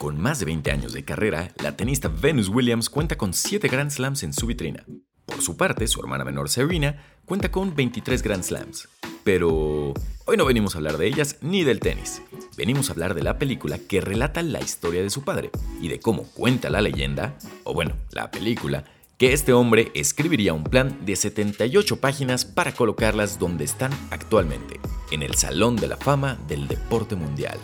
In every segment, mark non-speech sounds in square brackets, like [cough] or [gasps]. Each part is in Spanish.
Con más de 20 años de carrera, la tenista Venus Williams cuenta con 7 Grand Slams en su vitrina. Por su parte, su hermana menor Serena cuenta con 23 Grand Slams. Pero hoy no venimos a hablar de ellas ni del tenis. Venimos a hablar de la película que relata la historia de su padre y de cómo cuenta la leyenda, o bueno, la película, que este hombre escribiría un plan de 78 páginas para colocarlas donde están actualmente, en el Salón de la Fama del Deporte Mundial.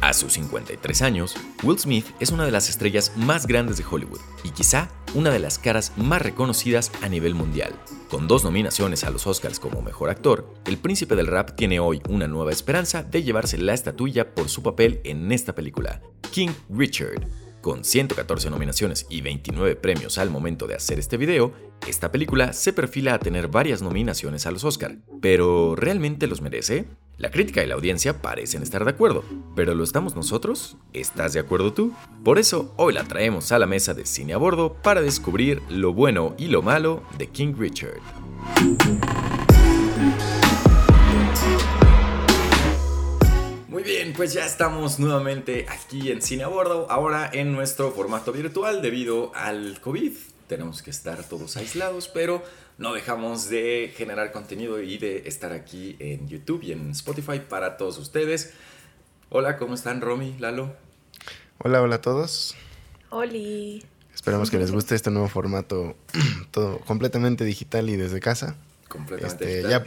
A sus 53 años, Will Smith es una de las estrellas más grandes de Hollywood y quizá una de las caras más reconocidas a nivel mundial. Con dos nominaciones a los Oscars como mejor actor, el príncipe del rap tiene hoy una nueva esperanza de llevarse la estatuilla por su papel en esta película, King Richard, con 114 nominaciones y 29 premios al momento de hacer este video, esta película se perfila a tener varias nominaciones a los Oscar. ¿Pero realmente los merece? La crítica y la audiencia parecen estar de acuerdo, pero ¿lo estamos nosotros? ¿Estás de acuerdo tú? Por eso hoy la traemos a la mesa de cine a bordo para descubrir lo bueno y lo malo de King Richard. Bien, pues ya estamos nuevamente aquí en Cine a Bordo, ahora en nuestro formato virtual debido al COVID. Tenemos que estar todos aislados, pero no dejamos de generar contenido y de estar aquí en YouTube y en Spotify para todos ustedes. Hola, ¿cómo están Romy, Lalo? Hola, hola a todos. Oli. Esperamos que les guste este nuevo formato, [clears throat] todo completamente digital y desde casa. Completamente este, Ya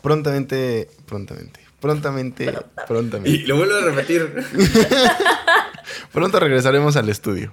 prontamente, prontamente, prontamente, prontamente. Y lo vuelvo a repetir. [laughs] Pronto regresaremos al estudio.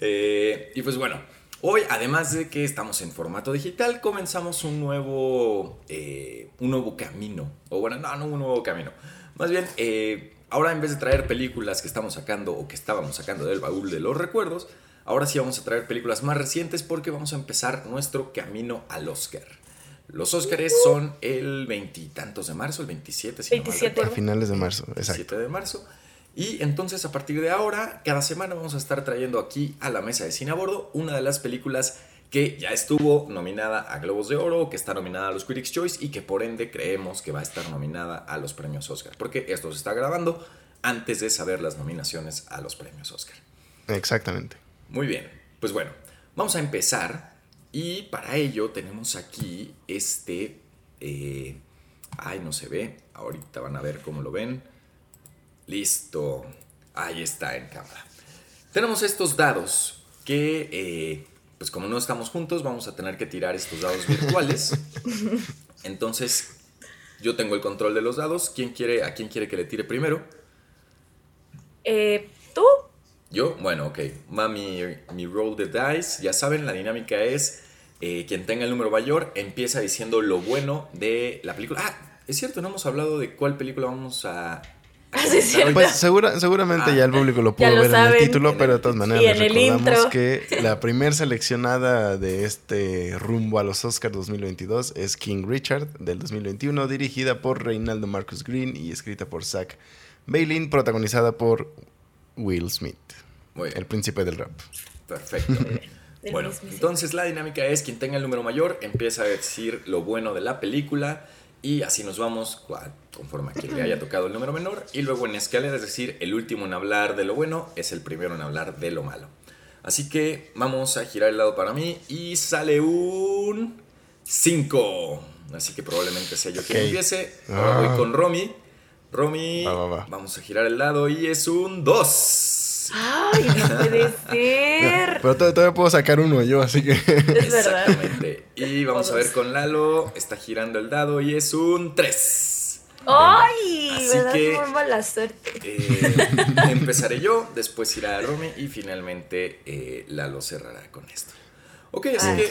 Eh, y pues bueno, hoy además de que estamos en formato digital, comenzamos un nuevo, eh, un nuevo camino. O bueno, no, no un nuevo camino. Más bien, eh, ahora en vez de traer películas que estamos sacando o que estábamos sacando del baúl de los recuerdos, ahora sí vamos a traer películas más recientes porque vamos a empezar nuestro camino al Oscar. Los Óscares son el veintitantos de marzo, el 27, si 27. a finales de marzo, exacto. 27 de marzo. Y entonces a partir de ahora, cada semana vamos a estar trayendo aquí a la mesa de cine a bordo una de las películas que ya estuvo nominada a Globos de Oro, que está nominada a los Critics' Choice y que por ende creemos que va a estar nominada a los premios Oscar. Porque esto se está grabando antes de saber las nominaciones a los premios Oscar. Exactamente. Muy bien, pues bueno, vamos a empezar y para ello tenemos aquí este... Eh, ay, no se ve. Ahorita van a ver cómo lo ven. Listo. Ahí está en cámara. Tenemos estos dados que, eh, pues como no estamos juntos, vamos a tener que tirar estos dados [laughs] virtuales. Entonces, yo tengo el control de los dados. ¿Quién quiere, ¿A quién quiere que le tire primero? Eh, ¿Tú? Yo, bueno, ok. Mami, mi roll the dice. Ya saben, la dinámica es eh, quien tenga el número mayor empieza diciendo lo bueno de la película. Ah, es cierto, no hemos hablado de cuál película vamos a... Ah, sí, pues seguramente Ah. ya el público lo pudo lo ver en el título, pero de todas maneras Y el recordamos intro. que [laughs] la primer seleccionada de este rumbo a los Oscars 2022 es King Richard del 2021, dirigida por Reinaldo Marcus Green y escrita por Zach Bailin, protagonizada por Will Smith, Muy bien, el príncipe del rap. perfecto. [laughs] Bueno, entonces la dinámica es quien tenga el número mayor empieza a decir lo bueno de la película y así nos vamos conforme a quien le haya tocado el número menor y luego en escalera, es decir, el último en hablar de lo bueno es el primero en hablar de lo malo. Así que vamos a girar el lado para mí y sale un 5. Así que probablemente sea yo quien Ok. empiece. Ahora Ah. voy con Romy. Romy, Va, va, va. vamos a girar el lado y es un 2. Ay, no puede [laughs] ser. Pero to- todavía puedo sacar uno yo, así que... Es verdad. Exactamente. Y vamos a ver con Lalo. Está girando el dado y es un 3. Ay, Así me que- muy mala suerte. Eh, [laughs] empezaré yo, después irá Romy y finalmente eh, Lalo cerrará con esto. Ok, así Ah. que.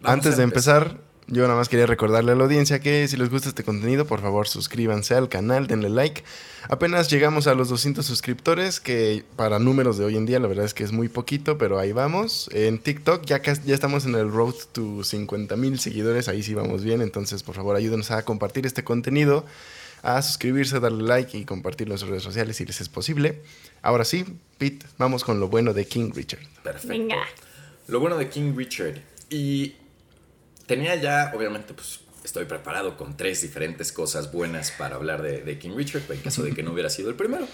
Vamos Antes a de empezar, yo nada más quería recordarle a la audiencia que si les gusta este contenido, por favor suscríbanse al canal, denle like. Apenas llegamos a los 200 suscriptores, que para números de hoy en día la verdad es que es muy poquito, pero ahí vamos. En TikTok ya, ya estamos en el road to 50 mil seguidores, ahí sí vamos bien, entonces por favor ayúdenos a compartir este contenido, a suscribirse, darle like y compartirlo en sus redes sociales si les es posible. Ahora sí, Pete, vamos con lo bueno de King Richard. Perfecto. Venga. Lo bueno de King Richard. Y tenía ya, obviamente, pues estoy preparado con tres diferentes cosas buenas para hablar de, de King Richard, en caso de que no hubiera sido el primero.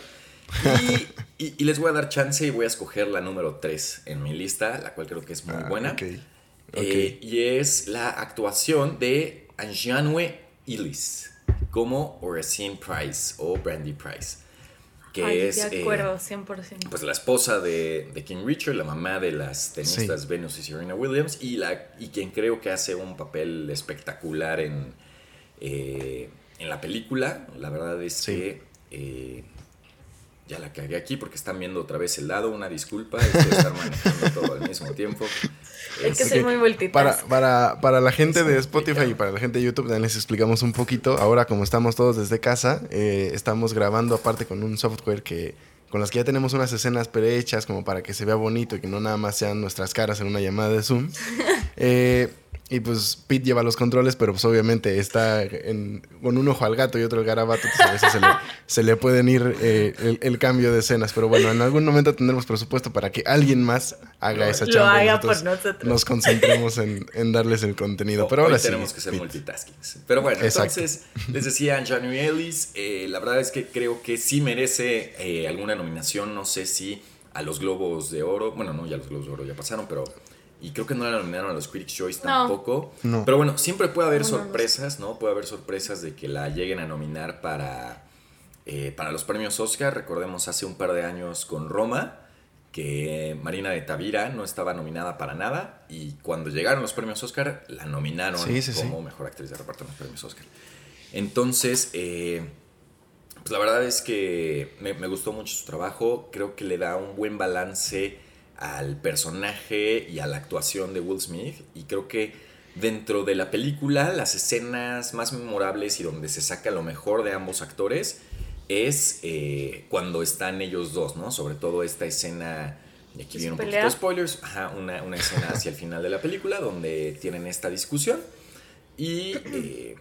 Y, y- y les voy a dar chance y voy a escoger la número 3 en mi lista, la cual creo que es muy Ah, buena. Eh, y es la actuación de Anjanue Illis como Oracine Price o Brandy Price. Que Ay, es de eh, acuerdo, 100%. pues la esposa de, de King Richard, la mamá de las tenistas Sí. Venus y Serena Williams, y, la, y quien creo que hace un papel espectacular en, eh, en la película. La verdad es Sí. que eh, ya la cagué aquí porque están viendo otra vez el lado. Una disculpa, es que estar manejando todo al mismo tiempo. Es que soy muy multitask. Para, para, para la gente de. Spotify y para la gente de YouTube también les explicamos un poquito. Ahora como estamos todos desde casa, eh, estamos grabando aparte con un software que con las que ya tenemos unas escenas prehechas como para que se vea bonito y que no nada más sean nuestras caras en una llamada de Zoom. [laughs] Eh, y pues Pete lleva los controles, pero pues obviamente está en- con un ojo al gato y otro al garabato, pues a veces se le, se le pueden ir eh, el, el cambio de escenas. Pero bueno, en algún momento tendremos presupuesto para que alguien más haga Lo- esa lo chamba. y haga por nosotros. Nos concentremos en, en darles el contenido. Pero Hoy ahora sí. tenemos que ser multitasking. Pero bueno, Exacto. entonces les decía January Ellis, eh, la verdad es que creo que sí merece eh, alguna nominación, no sé si a los Globos de Oro, bueno, no, ya los Globos de Oro ya pasaron, pero y creo que no la nominaron a los Critics' Choice No. tampoco. No. Pero bueno, siempre puede haber No, sorpresas, ¿no? Puede haber sorpresas de que la lleguen a nominar para, eh, para los premios Oscar. Recordemos hace un par de años con Roma, que Marina de Tavira no estaba nominada para nada y cuando llegaron los premios Oscar la nominaron Sí, sí, sí. como mejor actriz de reparto en los premios Oscar. Entonces, eh, pues la verdad es que me, me gustó mucho su trabajo. Creo que le da un buen balance al personaje y a la actuación de Will Smith. Y creo que dentro de la película, las escenas más memorables y donde se saca lo mejor de ambos actores es eh, cuando están ellos dos, ¿no? Sobre todo esta escena. Y aquí ¿De viene un poquito de spoilers. Ajá, una, una escena hacia el final de la película donde tienen esta discusión. Y eh,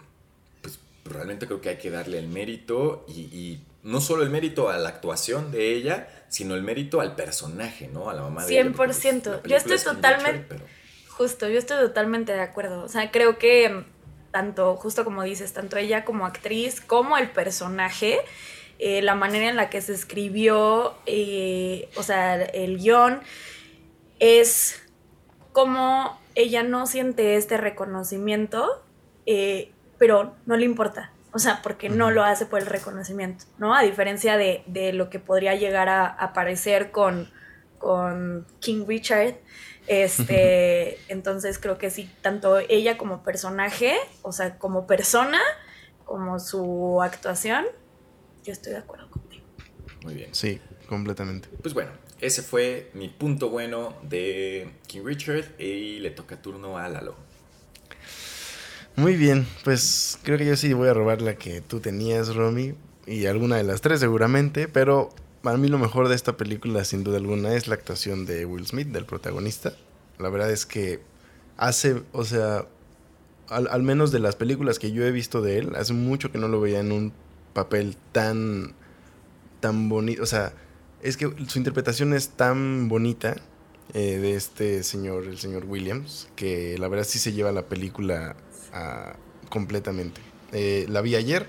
pues realmente creo que hay que darle el mérito y, y no solo el mérito a la actuación de ella, sino el mérito al personaje, ¿no? A la mamá de ella. porque, pues, 100%. la Yo estoy es totalmente- pero- Justo, yo estoy totalmente de acuerdo. O sea, creo que mm, tanto, justo como dices, tanto ella como actriz, como el personaje, eh, la manera en la que se escribió, eh, o sea, el guion, es como ella no siente este reconocimiento, eh, pero no le importa. O sea, porque no lo hace por el reconocimiento, ¿no? A diferencia de, de lo que podría llegar a aparecer con, con King Richard. Este, entonces creo que sí, tanto ella como personaje, o sea, como persona, como su actuación, yo estoy de acuerdo contigo. Muy bien. Sí, completamente. Pues bueno, ese fue mi punto bueno de King Richard y le toca turno a Lalo. Muy bien, pues creo que yo sí voy a robar la que tú tenías, Romy, y alguna de las tres seguramente, pero para mí lo mejor de esta película, sin duda alguna, es la actuación de Will Smith, del protagonista. La verdad es que hace, o sea, al, al menos de las películas que yo he visto de él, hace mucho que no lo veía en un papel tan, tan bonito, o sea, es que su interpretación es tan bonita eh, de este señor, el señor Williams, que la verdad sí se lleva la película completamente. Eh, la vi ayer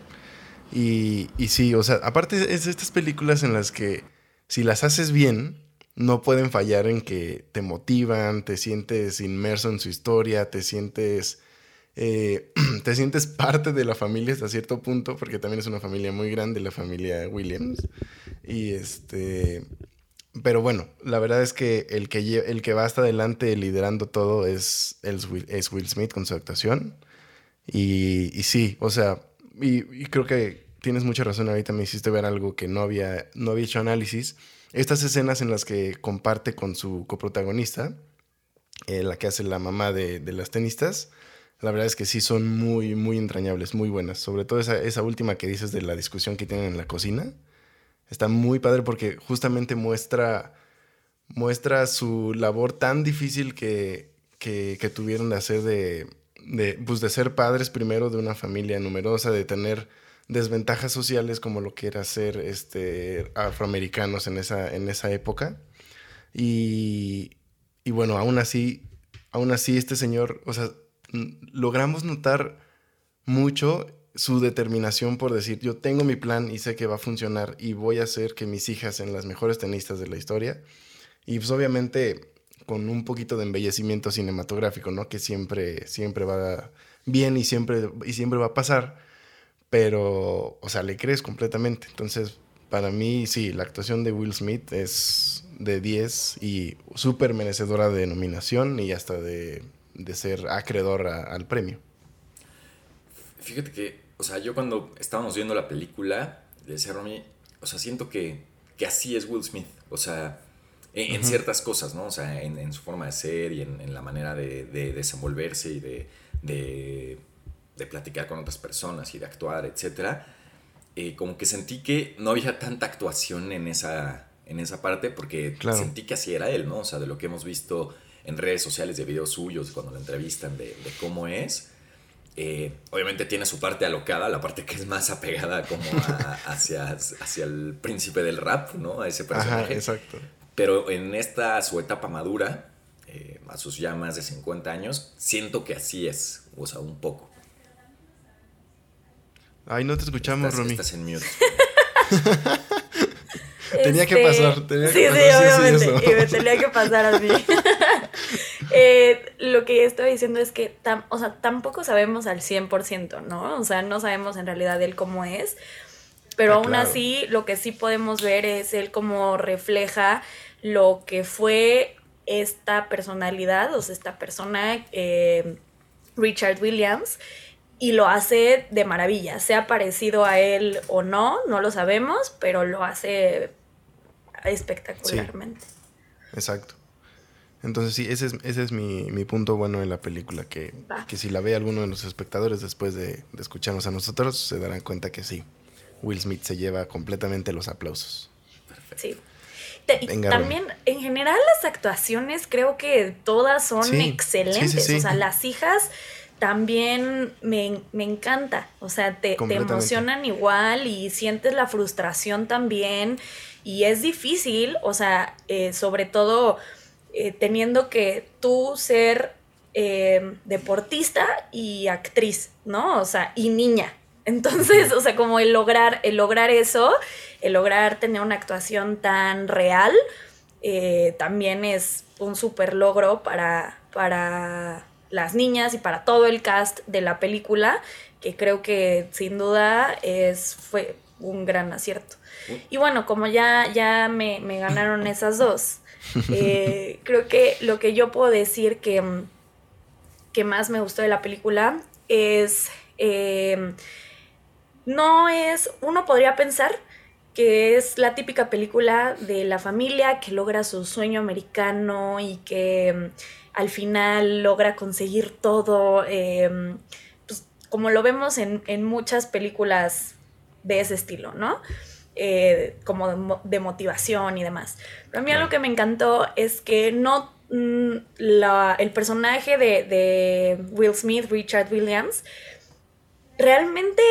y, y sí, o sea, aparte es de estas películas en las que si las haces bien, no pueden fallar en que te motivan, te sientes inmerso en su historia, te sientes... eh, [clears throat] te sientes parte de la familia hasta cierto punto, porque también es una familia muy grande, la familia Williams. Y este. Pero bueno, la verdad es que el que, el que va hasta adelante liderando todo es, es Will Smith con su actuación. Y, sí, o sea, y, creo que tienes mucha razón. Ahorita me hiciste ver algo que no había, no había hecho análisis. Estas escenas en las que comparte con su coprotagonista, eh, la que hace la mamá de, las tenistas, la verdad es que sí son muy, muy entrañables, muy buenas. Sobre todo esa, esa última que dices de la discusión que tienen en la cocina. Está muy padre porque justamente muestra, muestra su labor tan difícil que, que, que tuvieron de hacer de, de, pues de ser padres primero de una familia numerosa, de tener desventajas sociales como lo que era ser este, afroamericanos en esa, en esa época. Y, y bueno, aún así, aún así este señor, o sea, logramos notar mucho su determinación por decir, yo tengo mi plan y sé que va a funcionar y voy a hacer que mis hijas sean las mejores tenistas de la historia. Y pues obviamente con un poquito de embellecimiento cinematográfico, ¿no? Que siempre, siempre va bien y siempre, y siempre va a pasar. Pero, o sea, le crees completamente. Entonces, para mí, sí, la actuación de Will Smith es de 10 y súper merecedora de nominación y hasta de, ser acreedor al premio. Fíjate que, o sea, yo cuando estábamos viendo la película, le decía a o sea, siento que, que así es Will Smith. O sea, en, ciertas cosas, ¿no? O sea, en, su forma de ser y en, la manera de, desenvolverse y de, de, platicar con otras personas y de actuar, etc. Eh, como que sentí que no había tanta actuación en esa, en esa parte porque sentí que así era él, ¿no? O sea, de lo que hemos visto en redes sociales de videos suyos, cuando lo entrevistan, de, cómo es. Eh, obviamente tiene su parte alocada, la parte que es más apegada como [laughs] hacia, hacia el príncipe del rap, ¿no? A ese personaje. Ajá, exacto. Pero en esta su etapa madura, eh, a sus ya más de 50 años, siento que así es, o sea, un poco. Ay, no te escuchamos, Romy. Estás en mute. [laughs] tenía que este, pasar, tenía sí, que pasar. Sí, obviamente, y me tenía que pasar a mí. [laughs] Eh, lo que estoy diciendo es que, o sea, tampoco sabemos al 100%, ¿no? O sea, no sabemos en realidad él cómo es, pero ah, aún así lo que sí podemos ver es él cómo refleja lo que fue esta personalidad, o sea, esta persona, eh, Richard Williams, y lo hace de maravilla, sea parecido a él o no, no lo sabemos, pero lo hace espectacularmente. Exacto. Entonces sí, ese es, ese es mi, punto bueno de la película, que, que, si la ve alguno de los espectadores después de, de, escucharnos a nosotros, se darán cuenta que sí, Will Smith se lleva completamente los aplausos. Sí. También, en general, las actuaciones creo que todas son excelentes. o sea, las hijas también me, encanta. O sea, te, te, emocionan igual y sientes la frustración también. Y es difícil, o sea, eh, sobre todo eh, teniendo que tú ser eh, deportista y actriz, ¿no? O sea, y niña. Entonces, o sea, como el lograr, el lograr eso, el lograr tener una actuación tan real, eh, también es un súper logro para, para las niñas y para todo el cast de la película, que creo que sin duda es, fue un gran acierto. Y bueno, como ya, ya me, ganaron esas dos, [laughs] eh, creo que lo que yo puedo decir que, que más me gustó de la película es... Eh, no es, uno podría pensar que es la típica película de la familia que logra su sueño americano y que mm, al final logra conseguir todo, em, pues, como lo vemos en, muchas películas de ese estilo, ¿no? Eh, como de, motivación y demás. Pero a mí algo que me encantó es que no mm, el personaje de, de Will Smith, Richard Williams, realmente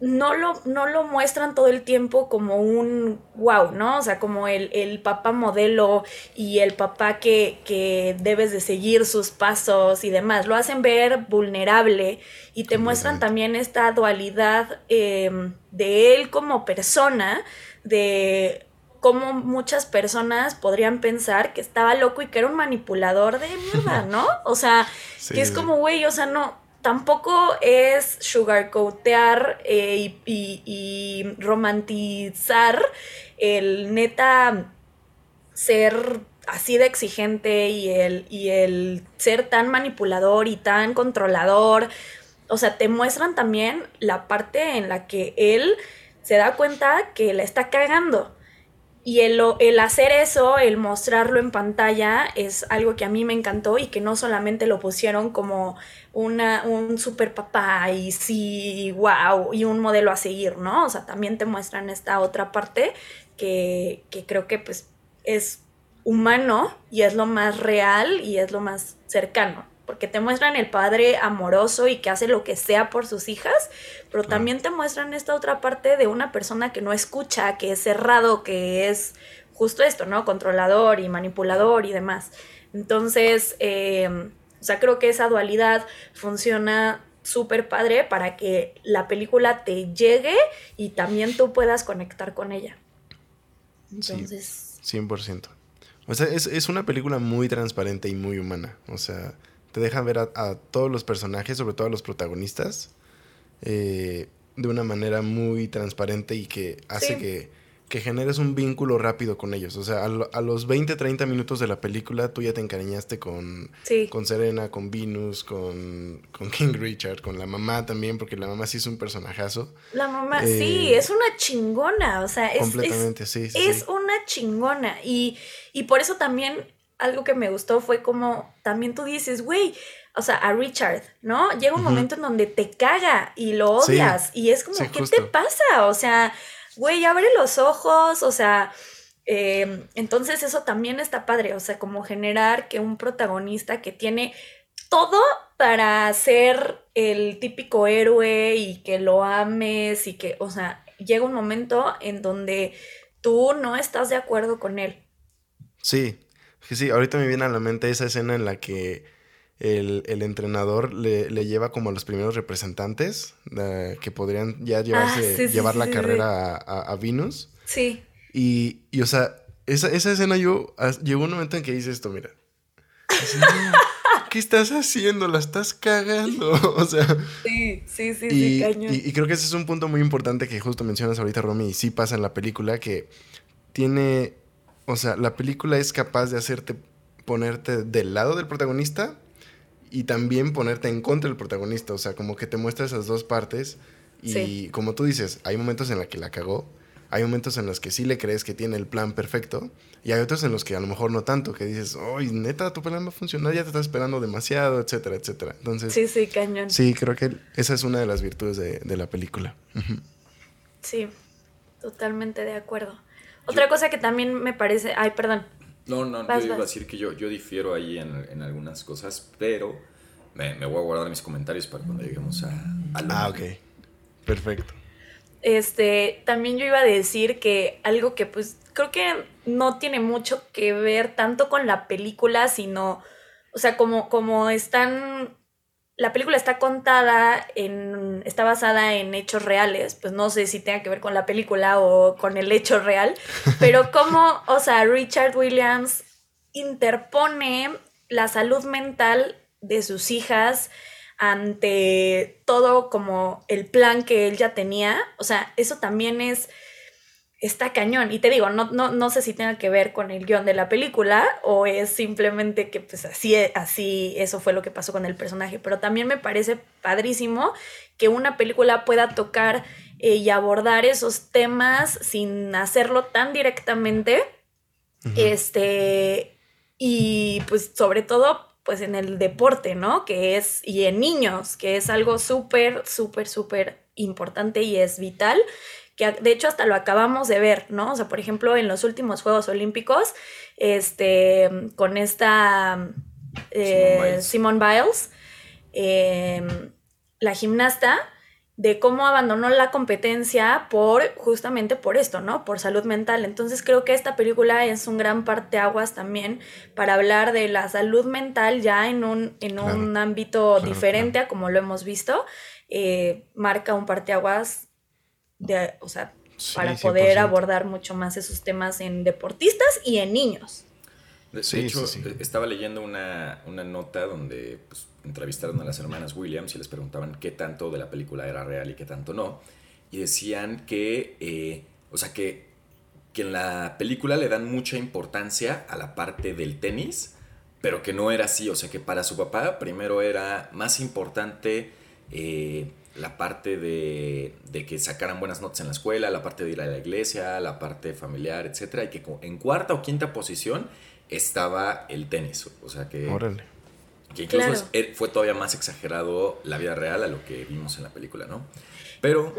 no lo, no lo muestran todo el tiempo como un wow, ¿no? O sea, como el, papá modelo y el papá que, debes de seguir sus pasos y demás. Lo hacen ver vulnerable y te muestran también esta dualidad em, de él como persona, de cómo muchas personas podrían pensar que estaba loco y que era un manipulador de mierda, ¿no? O sea, [laughs] que es como, güey, o sea, no, tampoco es sugarcoatear eh, y, romantizar el neta ser así de exigente y el, y el ser tan manipulador y tan controlador. O sea, te muestran también la parte en la que él se da cuenta que la está cagando. Y el, el, hacer eso, el mostrarlo en pantalla, es algo que a mí me encantó y que no solamente lo pusieron como una, un super papá y sí, wow, y un modelo a seguir, ¿no? O sea, también te muestran esta otra parte que, que creo que pues es humano y es lo más real y es lo más cercano porque te muestran el padre amoroso y que hace lo que sea por sus hijas, pero también te muestran esta otra parte de una persona que no escucha, que es cerrado, que es justo esto, ¿no? Controlador y manipulador y demás. Entonces, em, o sea, creo que esa dualidad funciona súper padre para que la película te llegue y también tú puedas conectar con ella. Entonces... Sí, 100%. O sea, es, una película muy transparente y muy humana. O sea, te deja ver a, todos los personajes, sobre todo a los protagonistas, eh, de una manera muy transparente y que hace que que generes un vínculo rápido con ellos. O sea, a, los 20, 30 minutos de la película tú ya te encariñaste con, con Serena, con Venus, con, con, [laughs] King Richard, con la mamá también, porque la mamá sí es un personajazo. La mamá, sí, eh, es una chingona. O sea, es, completamente, sí, Es una chingona. Y, y por eso también algo que me gustó fue como también tú dices, güey, o sea, a Richard, ¿no? Llega un momento en donde te caga y lo odias y es como, ¿qué te pasa? O sea, güey, abre los ojos, o sea, em, entonces eso también está padre, o sea, como generar que un protagonista que tiene todo para ser el típico héroe y que lo ames y que, o sea, llega un momento en donde tú no estás de acuerdo con él. Sí, sí, ahorita me viene a la mente esa escena en la que el, entrenador le, lleva como a los primeros representantes eh, que podrían ya llevarse, ah, llevar la carrera a, Venus. Sí. Y, y o sea, esa, esa, escena yo, llegó un momento en que hice esto, mira. [laughs] ¿Qué estás haciendo? La estás cagando. [laughs] o sea. Sí, sí, sí, y, cañón. Y, y, creo que ese es un punto muy importante que justo mencionas ahorita, Romy, y sí pasa en la película, que tiene. O sea, la película es capaz de hacerte ponerte del lado del protagonista y también ponerte en contra del protagonista. O sea, como que te muestra esas dos partes. Y como tú dices, hay momentos en los que la cagó. Hay momentos en los que sí le crees que tiene el plan perfecto. Y hay otros en los que a lo mejor no tanto. Que dices, ¡ay, neta, tu plan va a funcionar! Ya te estás esperando demasiado, etcétera, etcétera. Entonces. Sí, sí, cañón. Sí, creo que esa es una de las virtudes de, la película. Sí, totalmente de acuerdo. Otra cosa que también me parece. Ay, perdón. No, no, yo iba a decir que yo, yo difiero ahí en, algunas cosas, pero me, voy a guardar mis comentarios para cuando lleguemos a, Ah, ok. Perfecto. Este, también yo iba a decir que algo que pues creo que no tiene mucho que ver tanto con la película, sino, o sea, como, como están la película está contada en, está basada en hechos reales, pues no sé si tenga que ver con la película o con el hecho real, [laughs] pero como, o sea, Richard Williams interpone la salud mental de sus hijas ante todo como el plan que él ya tenía, o sea, eso también es está cañón. Y te digo, no, no, no sé si tenga que ver con el guion de la película o es simplemente que pues así, así eso fue lo que pasó con el personaje. Pero también me parece padrísimo que una película pueda tocar eh, y abordar esos temas sin hacerlo tan directamente. Este, y pues sobre todo pues en el deporte, ¿no? Que es, y en niños, que es algo súper, súper, súper importante y es vital que de hecho hasta lo acabamos de ver, ¿no? O sea, por ejemplo, en los últimos Juegos Olímpicos, este, con esta eh, Simone Biles, em, la gimnasta, de cómo abandonó la competencia por justamente por esto, ¿no? Por salud mental. Entonces creo que esta película es un gran parteaguas también para hablar de la salud mental ya en un, en un ámbito diferente a como lo hemos visto. Eh, marca un parteaguas de, o sea, para poder abordar mucho más esos temas en deportistas y en niños. De, hecho, estaba leyendo una, nota donde pues, entrevistaron a las hermanas Williams y les preguntaban qué tanto de la película era real y qué tanto no. Y decían que, eh, o sea, que, que en la película le dan mucha importancia a la parte del tenis, pero que no era así. O sea, que para su papá primero era más importante eh, la parte de, que sacaran buenas notas en la escuela, la parte de ir a la iglesia, la parte familiar, etcétera, y que en cuarta o quinta posición estaba el tenis. O sea que. Que incluso fue todavía más exagerado la vida real a lo que vimos en la película, ¿no? Pero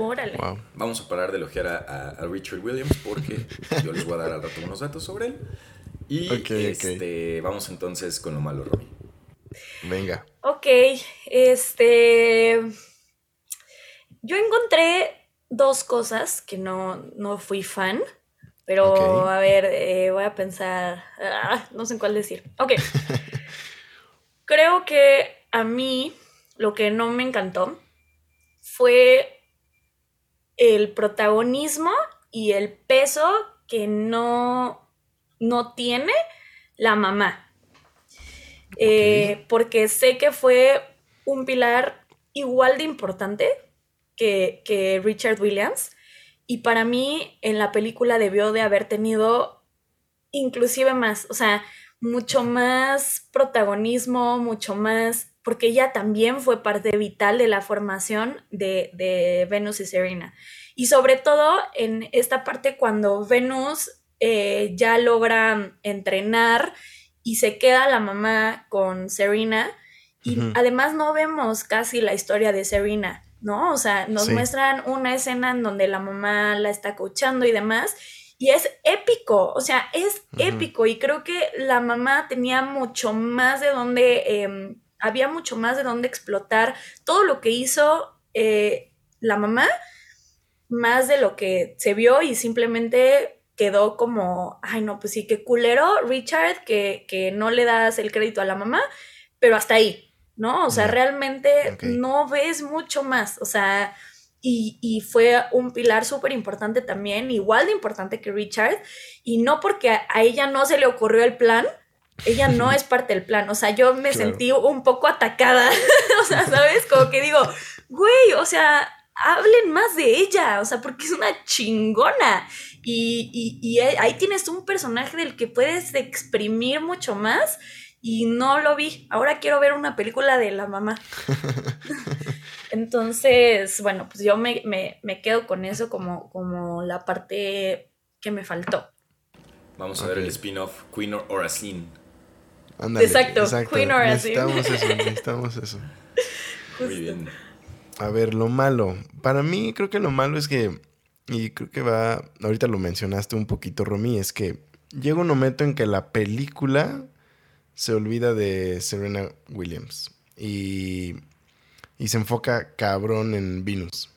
vamos a parar de elogiar a, Richard Williams porque [laughs] yo les voy a dar al rato unos datos sobre él. Y este, vamos entonces con lo malo, Romy. Venga. Ok, este yo encontré dos cosas que no, fui fan, pero a ver, eh, voy a pensar, ah, no sé cuál decir. Ok. [laughs] Creo que a mí, lo que no me encantó fue el protagonismo y el peso que no, no tiene la mamá. Eh, porque sé que fue un pilar igual de importante que, que Richard Williams. Y para mí en la película debió de haber tenido inclusive más, o sea, mucho más protagonismo, mucho más, porque ella también fue parte vital de la formación de, de Venus y Serena. Y sobre todo en esta parte cuando Venus eh, ya logra entrenar y se queda la mamá con Serena. Y además no vemos casi la historia de Serena, ¿no? O sea, nos muestran una escena en donde la mamá la está coachando y demás. Y es épico, o sea, es épico. Y creo que la mamá tenía mucho más de dónde, em, había mucho más de dónde explotar todo lo que hizo eh, la mamá más de lo que se vio y simplemente quedó como, ay no, pues sí, qué culero Richard, que, que no le das el crédito a la mamá, pero hasta ahí, ¿no? O sea, realmente no ves mucho más, o sea, y, y fue un pilar súper importante también, igual de importante que Richard, y no porque a, ella no se le ocurrió el plan, ella no [laughs] es parte del plan, o sea, yo me sentí un poco atacada, [laughs] o sea, ¿sabes? Como que digo, güey, o sea, hablen más de ella, o sea, porque es una chingona. Y, ahí tienes un personaje del que puedes exprimir mucho más y no lo vi. Ahora quiero ver una película de la mamá. [laughs] Entonces, bueno, pues yo me, quedo con eso como, como la parte que me faltó. Vamos a ver el spin-off Queen or Racine. exacto, Queen or Necesitamos eso, [laughs] necesitamos eso. Muy bien. A ver, lo malo. Para mí creo que lo malo es que, y creo que va, ahorita lo mencionaste un poquito, Romy, es que llega un momento en que la película se olvida de Serena Williams y, y se enfoca cabrón en Venus.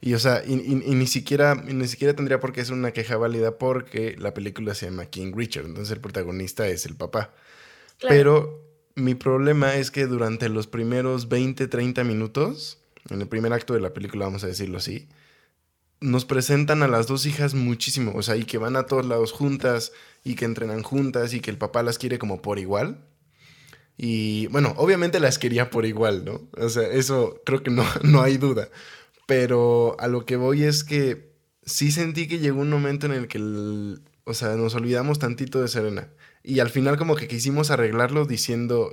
Y o sea, y, ni siquiera ni siquiera tendría por qué ser una queja válida porque la película se llama King Richard, entonces el protagonista es el papá. Pero mi problema es que durante los primeros 20, 30 minutos en el primer acto de la película, vamos a decirlo así, nos presentan a las dos hijas muchísimo, o sea, y que van a todos lados juntas, y que entrenan juntas, y que el papá las quiere como por igual. Y bueno, obviamente las quería por igual, ¿no? O sea, eso creo que no, [laughs] no hay duda. Pero a lo que voy es que sí sentí que llegó un momento en el que, o sea, nos olvidamos tantito de Serena. Y al final como que quisimos arreglarlo diciendo,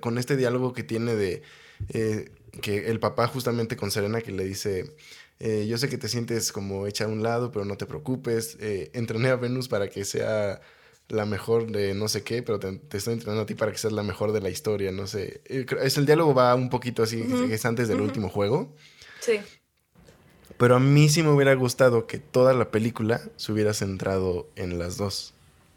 con este diálogo que tiene de... Eh, que el papá justamente con Serena que le dice, eh, yo sé que te sientes como hecha a un lado, pero no te preocupes, eh, entrené a Venus para que sea la mejor de no sé qué, pero te, estoy entrenando a ti para que seas la mejor de la historia, no sé. Eh, es, el diálogo va un poquito así, que es antes del último juego. Sí. Pero a mí sí me hubiera gustado que toda la película se hubiera centrado en las dos.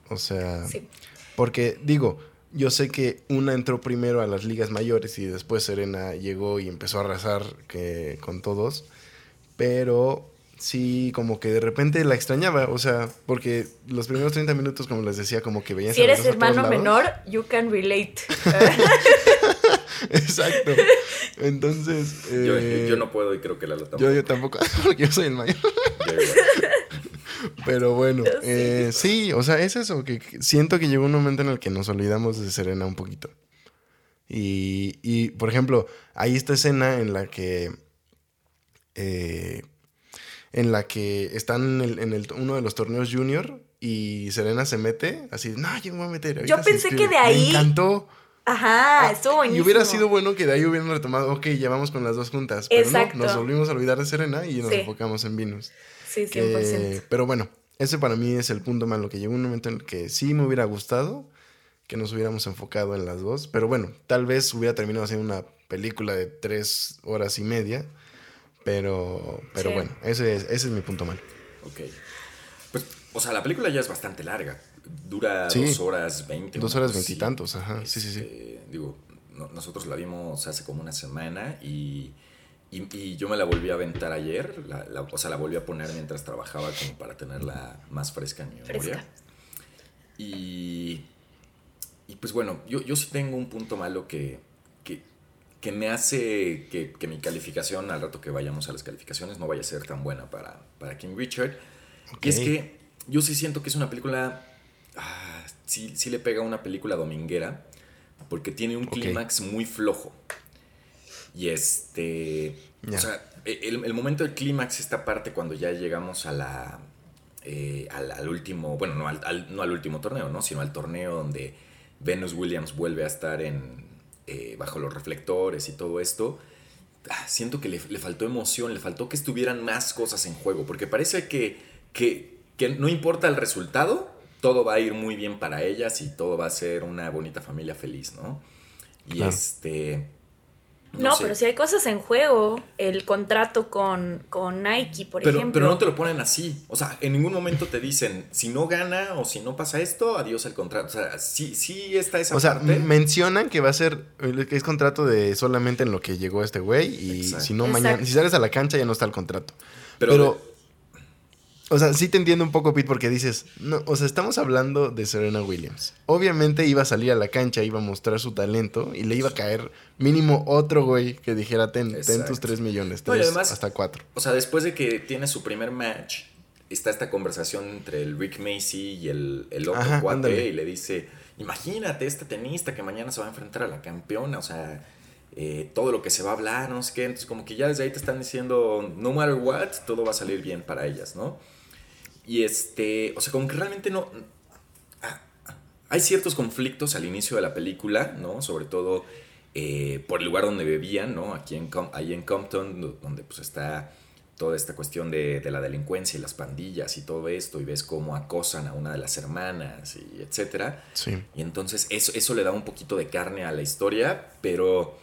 O sea, sí. porque digo, yo sé que una entró primero a las ligas mayores y después Serena llegó y empezó a arrasar que, con todos, pero sí, como que de repente la extrañaba, o sea, porque los primeros 30 minutos, como les decía, como que veían... Si eres hermano menor, you can relate. [laughs] [laughs] Exacto. Entonces... yo, eh, no puedo y creo que la tampoco. Yo, yo tampoco, [laughs] porque yo soy el mayor. Pero bueno, eh, sí, o sea, es eso, que siento que llegó un momento en el que nos olvidamos de Serena un poquito. Y, y por ejemplo, hay esta escena en la que... Eh, en la que están en, el, uno de los torneos junior y Serena se mete, así, no, yo me voy a meter. Yo pensé que de ahí... Me encantó. Ajá, ah, estuvo buenísimo. Y hubiera sido bueno que de ahí hubieran retomado, ok, ya vamos con las dos juntas. Pero no, nos volvimos a olvidar de Serena y nos enfocamos en Venus. Sí, 100%. pero bueno, ese para mí es el punto malo, que llegó un momento en el que sí me hubiera gustado que nos hubiéramos enfocado en las dos, pero bueno, tal vez hubiera terminado haciendo una película de tres horas y media, pero, pero bueno, ese es, ese es mi punto malo. Ok. Pues, o sea, la película ya es bastante larga. Dura dos horas veinte. Dos horas veintitantos, ajá. sí, sí, sí. Este, digo, nosotros la vimos hace como una semana y y, yo me la volví a aventar ayer, la, o sea, la volví a poner mientras trabajaba como para tenerla más fresca en mi memoria. Y, y pues bueno, yo, yo sí tengo un punto malo que, que, me hace que, que, mi calificación, al rato que vayamos a las calificaciones, no vaya a ser tan buena para, para King Richard. Y es que yo sí siento que es una película, ah, sí, sí, le pega a una película dominguera, porque tiene un clímax muy flojo. Y este, o sea, e, el, el momento del clímax, esta parte cuando ya llegamos a la, eh, al, último, bueno, no al, no al último torneo, ¿no? Sino al torneo donde Venus Williams vuelve a estar en, eh, bajo los reflectores y todo esto. Ah, siento que le, faltó emoción, le faltó que estuvieran más cosas en juego, porque parece que, que, que no importa el resultado, todo va a ir muy bien para ellas y todo va a ser una bonita familia feliz, ¿no? Y este no, pero si hay cosas en juego, el contrato con, con Nike, por ejemplo. Pero no te lo ponen así. O sea, en ningún momento te dicen, si no gana o si no pasa esto, adiós el contrato. O sea, sí, sí está esa O sea, mencionan que va a ser, que es contrato de solamente en lo que llegó este güey y si no mañana, si sales a la cancha ya no está el contrato. pero o sea, sí te entiendo un poco, Pete, porque dices, no, o sea, estamos hablando de Serena Williams. Obviamente iba a salir a la cancha, iba a mostrar su talento y le iba a caer mínimo otro güey que dijera, ten, ten tus 3 millones, tres, hasta 4. O sea, después de que tiene su primer match, está esta conversación entre el Rick Macy y el, el otro cuate y le dice, imagínate este tenista que mañana se va a enfrentar a la campeona, o sea... Eh, todo lo que se va a hablar, no sé qué. Entonces, como que ya desde ahí te están diciendo, no matter what, todo va a salir bien para ellas, ¿no? Y este, o sea, como que realmente no... Ah, hay ciertos conflictos al inicio de la película, ¿no? Sobre todo eh, por el lugar donde bebían, ¿no? Aquí en, ahí en Compton, donde pues está toda esta cuestión de, la delincuencia y las pandillas y todo esto, y ves cómo acosan a una de las hermanas, y etcétera. Sí. Y entonces eso, eso le da un poquito de carne a la historia, pero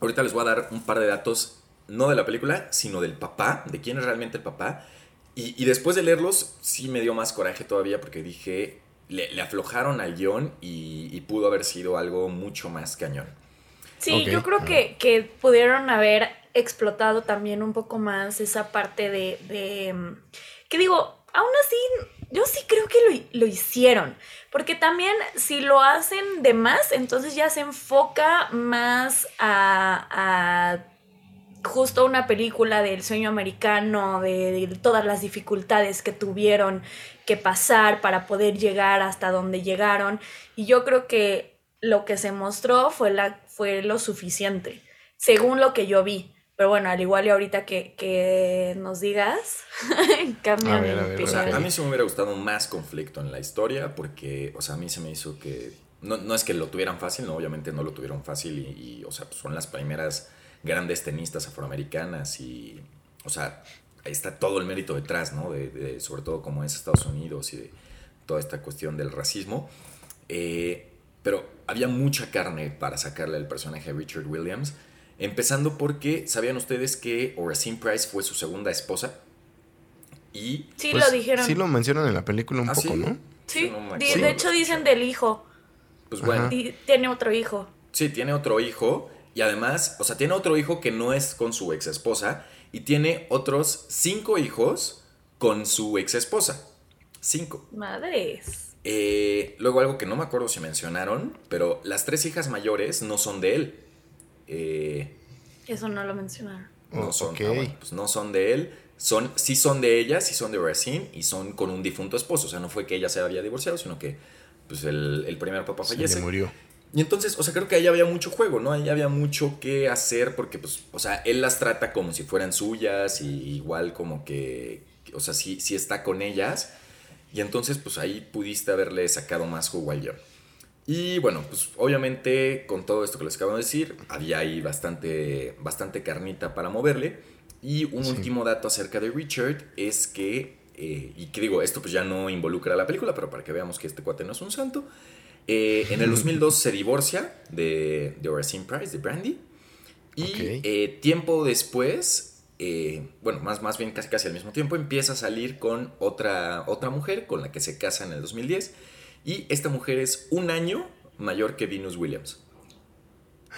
ahorita les voy a dar un par de datos, no de la película, sino del papá, de quién es realmente el papá, y, después de leerlos, sí me dio más coraje todavía porque dije, le, aflojaron al guion y, pudo haber sido algo mucho más cañón. Sí, yo creo que, que, pudieron haber explotado también un poco más esa parte de, de que digo, aún así, yo sí creo que lo, lo, hicieron, porque también si lo hacen de más, entonces ya se enfoca más a, a justo una película del sueño americano, de, todas las dificultades que tuvieron que pasar para poder llegar hasta donde llegaron. Y yo creo que lo que se mostró fue, la, fue lo suficiente, según lo que yo vi. Pero bueno, al igual y ahorita que, nos digas, [laughs] cambia mi opinión. a mí se me hubiera gustado más conflicto en la historia porque, o sea, a mí se me hizo que... No, es que lo tuvieran fácil, no, obviamente no lo tuvieron fácil y, o sea, pues son las primeras grandes tenistas afroamericanas y, o sea, ahí está todo el mérito detrás, ¿no? De, sobre todo como es Estados Unidos y de toda esta cuestión del racismo. Eh, pero había mucha carne para sacarle al personaje de Richard Williams. Empezando porque, ¿sabían ustedes que Oracine Price fue su segunda esposa? Y... Sí, lo pues, dijeron. Sí lo mencionan en la película un ¿Ah, poco, ¿no? Sí, de hecho dicen del hijo. Pues bueno. tiene otro hijo. Sí, tiene otro hijo. Y además, o sea, tiene otro hijo que no es con su ex esposa y tiene otros cinco hijos con su ex esposa. Cinco. Madres. Eh, luego algo que no me acuerdo si mencionaron, pero las tres hijas mayores no son de él. Eh, Eso no lo mencionaron. No son, ah, pues no son de él. Son, sí son de ella, sí son de Racine y son con un difunto esposo. O sea, no fue que ella se había divorciado, sino que pues el, el primer papá fallece. Se murió. Y entonces, o sea, creo que ahí había mucho juego, ¿no? Ahí había mucho que hacer porque, pues, o sea, él las trata como si fueran suyas y igual como que, o sea, sí, sí está con ellas. Y entonces, pues ahí pudiste haberle sacado más jugo al guion. Y bueno, pues obviamente con todo esto que les acabo de decir, había ahí bastante, bastante carnita para moverle. Y un último dato acerca de Richard es que, eh, y que digo, esto pues ya no involucra a la película, pero para que veamos que este cuate no es un santo, eh, en el 2002 se divorcia de, de Oracine Price, de Brandy. Y eh, tiempo después, eh, bueno, más, más bien casi, casi al mismo tiempo, empieza a salir con otra, otra mujer con la que se casa en el 2010. Y esta mujer es un año mayor que Venus Williams.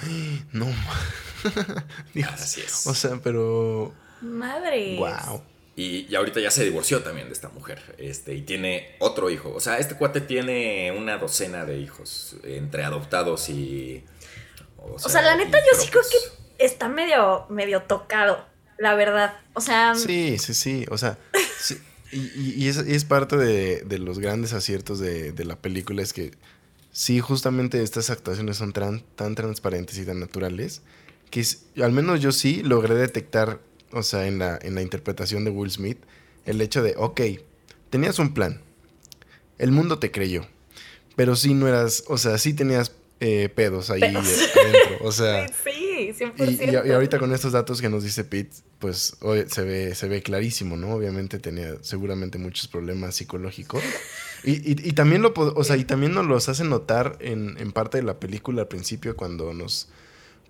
[gasps] No. [laughs] Así es. O sea, pero. Madre. Wow. Y, ahorita ya se divorció también de esta mujer. Este, y tiene otro hijo. O sea, este cuate tiene una docena de hijos entre adoptados y. O sea, la neta, yo sí creo que está medio, medio tocado, la verdad. O sea. Sí, sí, sí. O sea, y, es, parte de, los grandes aciertos de, la película, es que sí, justamente estas actuaciones son tan transparentes y tan naturales, que al menos yo sí logré detectar, o sea, en la, en la interpretación de Will Smith, el hecho de, ok, tenías un plan, el mundo te creyó, pero sí no eras, o sea, sí tenías eh, pedos ahí adentro. O sea. [laughs] Sí, 100%. Y, y, ahorita con estos datos que nos dice Pete, pues hoy se ve, se ve clarísimo, ¿no? Obviamente tenía seguramente muchos problemas psicológicos. Y, y, también lo o sea, y también nos los hace notar en, en, parte de la película al principio cuando nos.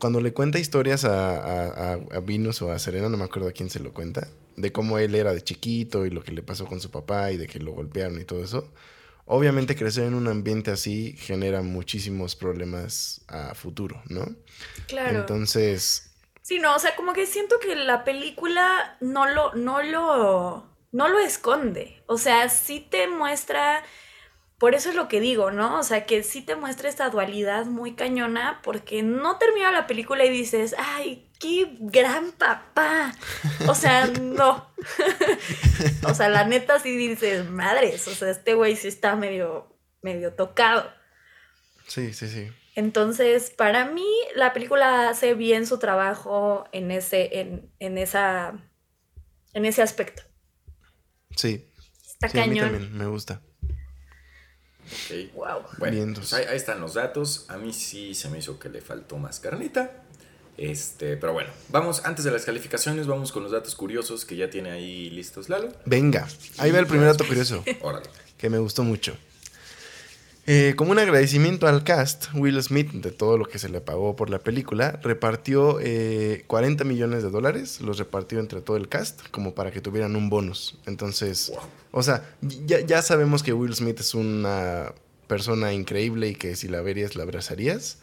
Cuando le cuenta historias a, a, a, Venus o a Serena, no me acuerdo a quién se lo cuenta, de cómo él era de chiquito y lo que le pasó con su papá y de que lo golpearon y todo eso Obviamente crecer en un ambiente así genera muchísimos problemas a futuro, ¿no? Claro. Entonces... Sí, no, o sea, como que siento que la película no lo, no lo, no lo esconde. O sea, sí te muestra por eso es lo que digo, ¿no? O sea, que sí te muestra esta dualidad muy cañona, porque no termina la película y dices, ay, qué gran papá. O sea, no. [laughs] o sea, la neta sí dices, madres, o sea, este güey sí está medio, medio tocado. Sí, sí, sí. Entonces, para mí, la película hace bien su trabajo en ese, en, en esa, en ese aspecto. Sí. Está cañón. A mí también me gusta. Wow. Bueno, pues ahí, están los datos. A mí sí se me hizo que le faltó más carnita. Este, pero bueno, vamos, antes de las calificaciones, vamos con los datos curiosos que ya tiene ahí listos Lalo. Venga, ahí va el primer dato curioso. [laughs] Órale. Que me gustó mucho. Eh, como un agradecimiento al cast, Will Smith, de todo lo que se le pagó por la película, repartió 40 eh, millones de dólares, los repartió entre todo el cast, como para que tuvieran un bonus. Entonces, o sea, ya, ya, sabemos que Will Smith es una persona increíble y que si la verías la abrazarías,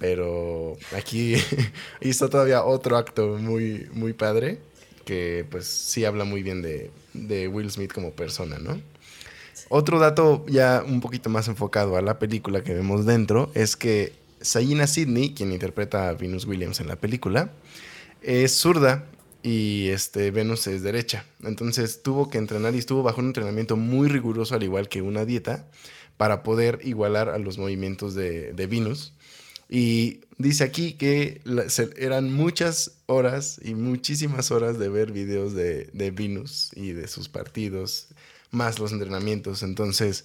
pero aquí [laughs] hizo todavía otro acto muy, muy padre, que pues sí habla muy bien de, de Will Smith como persona, ¿no? Otro dato ya un poquito más enfocado a la película que vemos dentro es que Sayina Sidney, quien interpreta a Venus Williams en la película, es zurda y este, Venus es derecha. Entonces tuvo que entrenar y estuvo bajo un entrenamiento muy riguroso, al igual que una dieta, para poder igualar a los movimientos de, Venus. Y dice aquí que eran muchas horas y muchísimas horas de ver videos de, de Venus y de sus partidos más los entrenamientos. Entonces,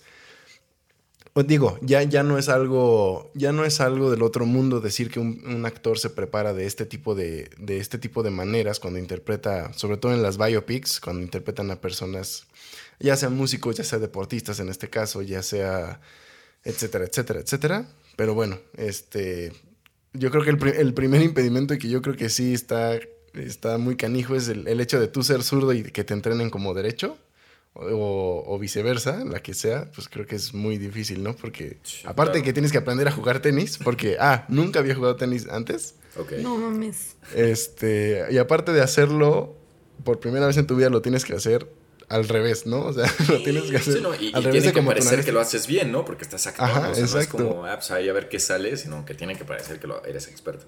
pues digo, ya, ya, no es algo, ya no es algo del otro mundo decir que un, actor se prepara de este, tipo de, de, este tipo de maneras cuando interpreta, sobre todo en las biopics, cuando interpretan a personas, ya sean músicos, ya sea deportistas en este caso, ya sea, etcétera, etcétera, etcétera. Pero bueno, este, yo creo que el, el primer impedimento y que yo creo que sí está, está muy canijo es el, el hecho de tú ser zurdo y que te entrenen como derecho o, viceversa, la que sea, pues creo que es muy difícil, ¿no? Porque aparte que tienes que aprender a jugar tenis, porque, [laughs] ah, nunca había jugado tenis antes. No mames. Este, y aparte de hacerlo por primera vez en tu vida, lo tienes que hacer al revés, ¿no? O sea, [laughs] lo tienes que hacer y, al revés tiene que parecer que lo haces bien, ¿no? Porque estás actuando, Ajá, o sea, no es como, ah, pues ahí a ver qué sale, sino que tiene que parecer que lo, eres experto.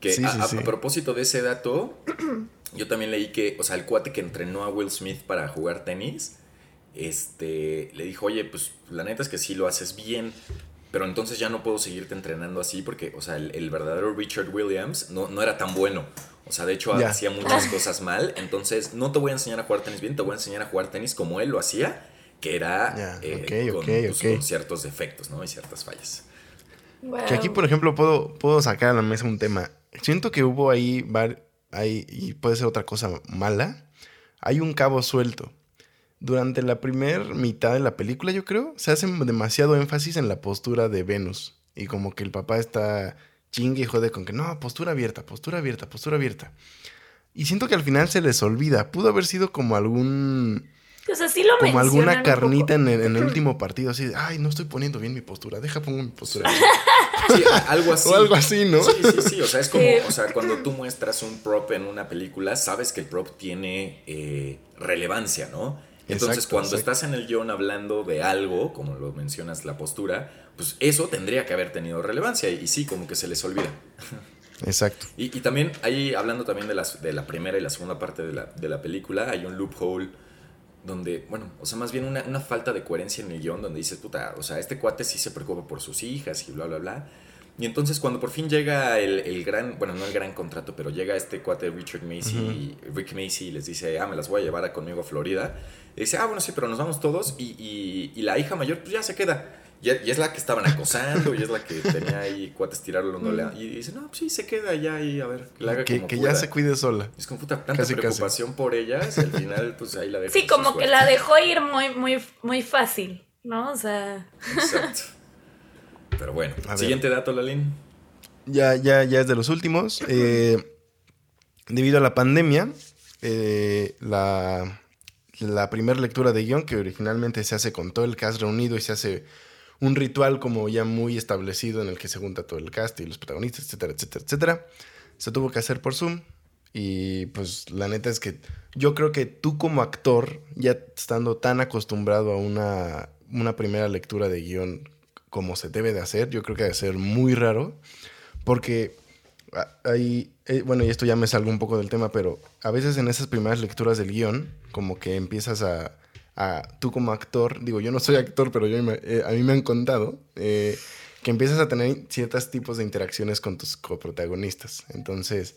Que a, a, propósito de ese dato, [clears throat] yo también leí que, o sea, el cuate que entrenó a Will Smith para jugar tenis, este, le dijo, oye, pues la neta es que sí lo haces bien, pero entonces ya no puedo seguirte entrenando así porque, o sea, el, verdadero Richard Williams no, no, era tan bueno. O sea, de hecho hacía muchas cosas mal. Entonces, no te voy a enseñar a jugar tenis bien, te voy a enseñar a jugar tenis como él lo hacía, que era eh, pues, con, ciertos defectos, ¿no? Y ciertas fallas. Que aquí, por ejemplo, puedo, puedo sacar a la mesa un tema. Siento que hubo ahí, ahí, y puede ser otra cosa mala, hay un cabo suelto durante la primera mitad de la película, yo creo, se hace demasiado énfasis en la postura de Venus. Y como que el papá está chingue y jode con que no, postura abierta, postura abierta, postura abierta. Y siento que al final se les olvida. Pudo haber sido como algún. O sea, sí lo Como alguna carnita en el, [laughs] último partido, así de, ay, no estoy poniendo bien mi postura, deja pongo mi postura. Sí, algo así. [laughs] O algo así, ¿no? Sí, sí, sí. O sea, es como, o sea, cuando tú muestras un prop en una película, sabes que el prop tiene eh, relevancia, ¿no? Entonces, Exacto, cuando exacto. estás en el guion hablando de algo, como lo mencionas, la postura, pues eso tendría que haber tenido relevancia. Y sí, como que se les olvida. Exacto. Y, y también, ahí hablando también de, las, de la primera y la segunda parte de la, de la película, hay un loophole donde, bueno, o sea, más bien una, una falta de coherencia en el guion donde dices, puta, o sea, este cuate sí se preocupa por sus hijas y bla, bla, bla. Y entonces cuando por fin llega el, el gran, bueno, no el gran contrato, pero llega este cuate Richard Macy, Rick Macy, y les dice, ah, me las voy a llevar a conmigo a Florida. Y dice, ah, bueno, sí, pero nos vamos todos. Y, y- y la hija mayor, pues ya se queda. Y, y es la que estaban acosando, y es la que tenía ahí cuates tirarlo Y dice, no, pues sí, se queda ya y a ver, que la haga Que, como que pueda". ya se cuide sola. Es como puta, tanta Casi, casi. preocupación por ellas, y al final, pues ahí la deja. Sí, como que la dejó ir muy, muy, muy fácil, ¿no? O sea, Exacto. Pero bueno, A ver. siguiente dato, Lalín. Ya, ya, ya es de los últimos. Eh, debido a la pandemia, eh, la, la primera lectura de guion, que originalmente se hace con todo el cast reunido y se hace un ritual como ya muy establecido en el que se junta todo el cast y los protagonistas, etcétera, etcétera, etcétera, se tuvo que hacer por Zoom. Y pues la neta es que yo creo que tú como actor, ya estando tan acostumbrado a una, una primera lectura de guion como se debe de hacer, yo creo que debe ser muy raro. Porque hay, eh, bueno, y esto ya me salgo un poco del tema, pero a veces en esas primeras lecturas del guion, como que empiezas a, a- tú como actor, digo, yo no soy actor, pero yo eh, a mí me han contado, eh, que empiezas a tener ciertos tipos de interacciones con tus coprotagonistas. Entonces,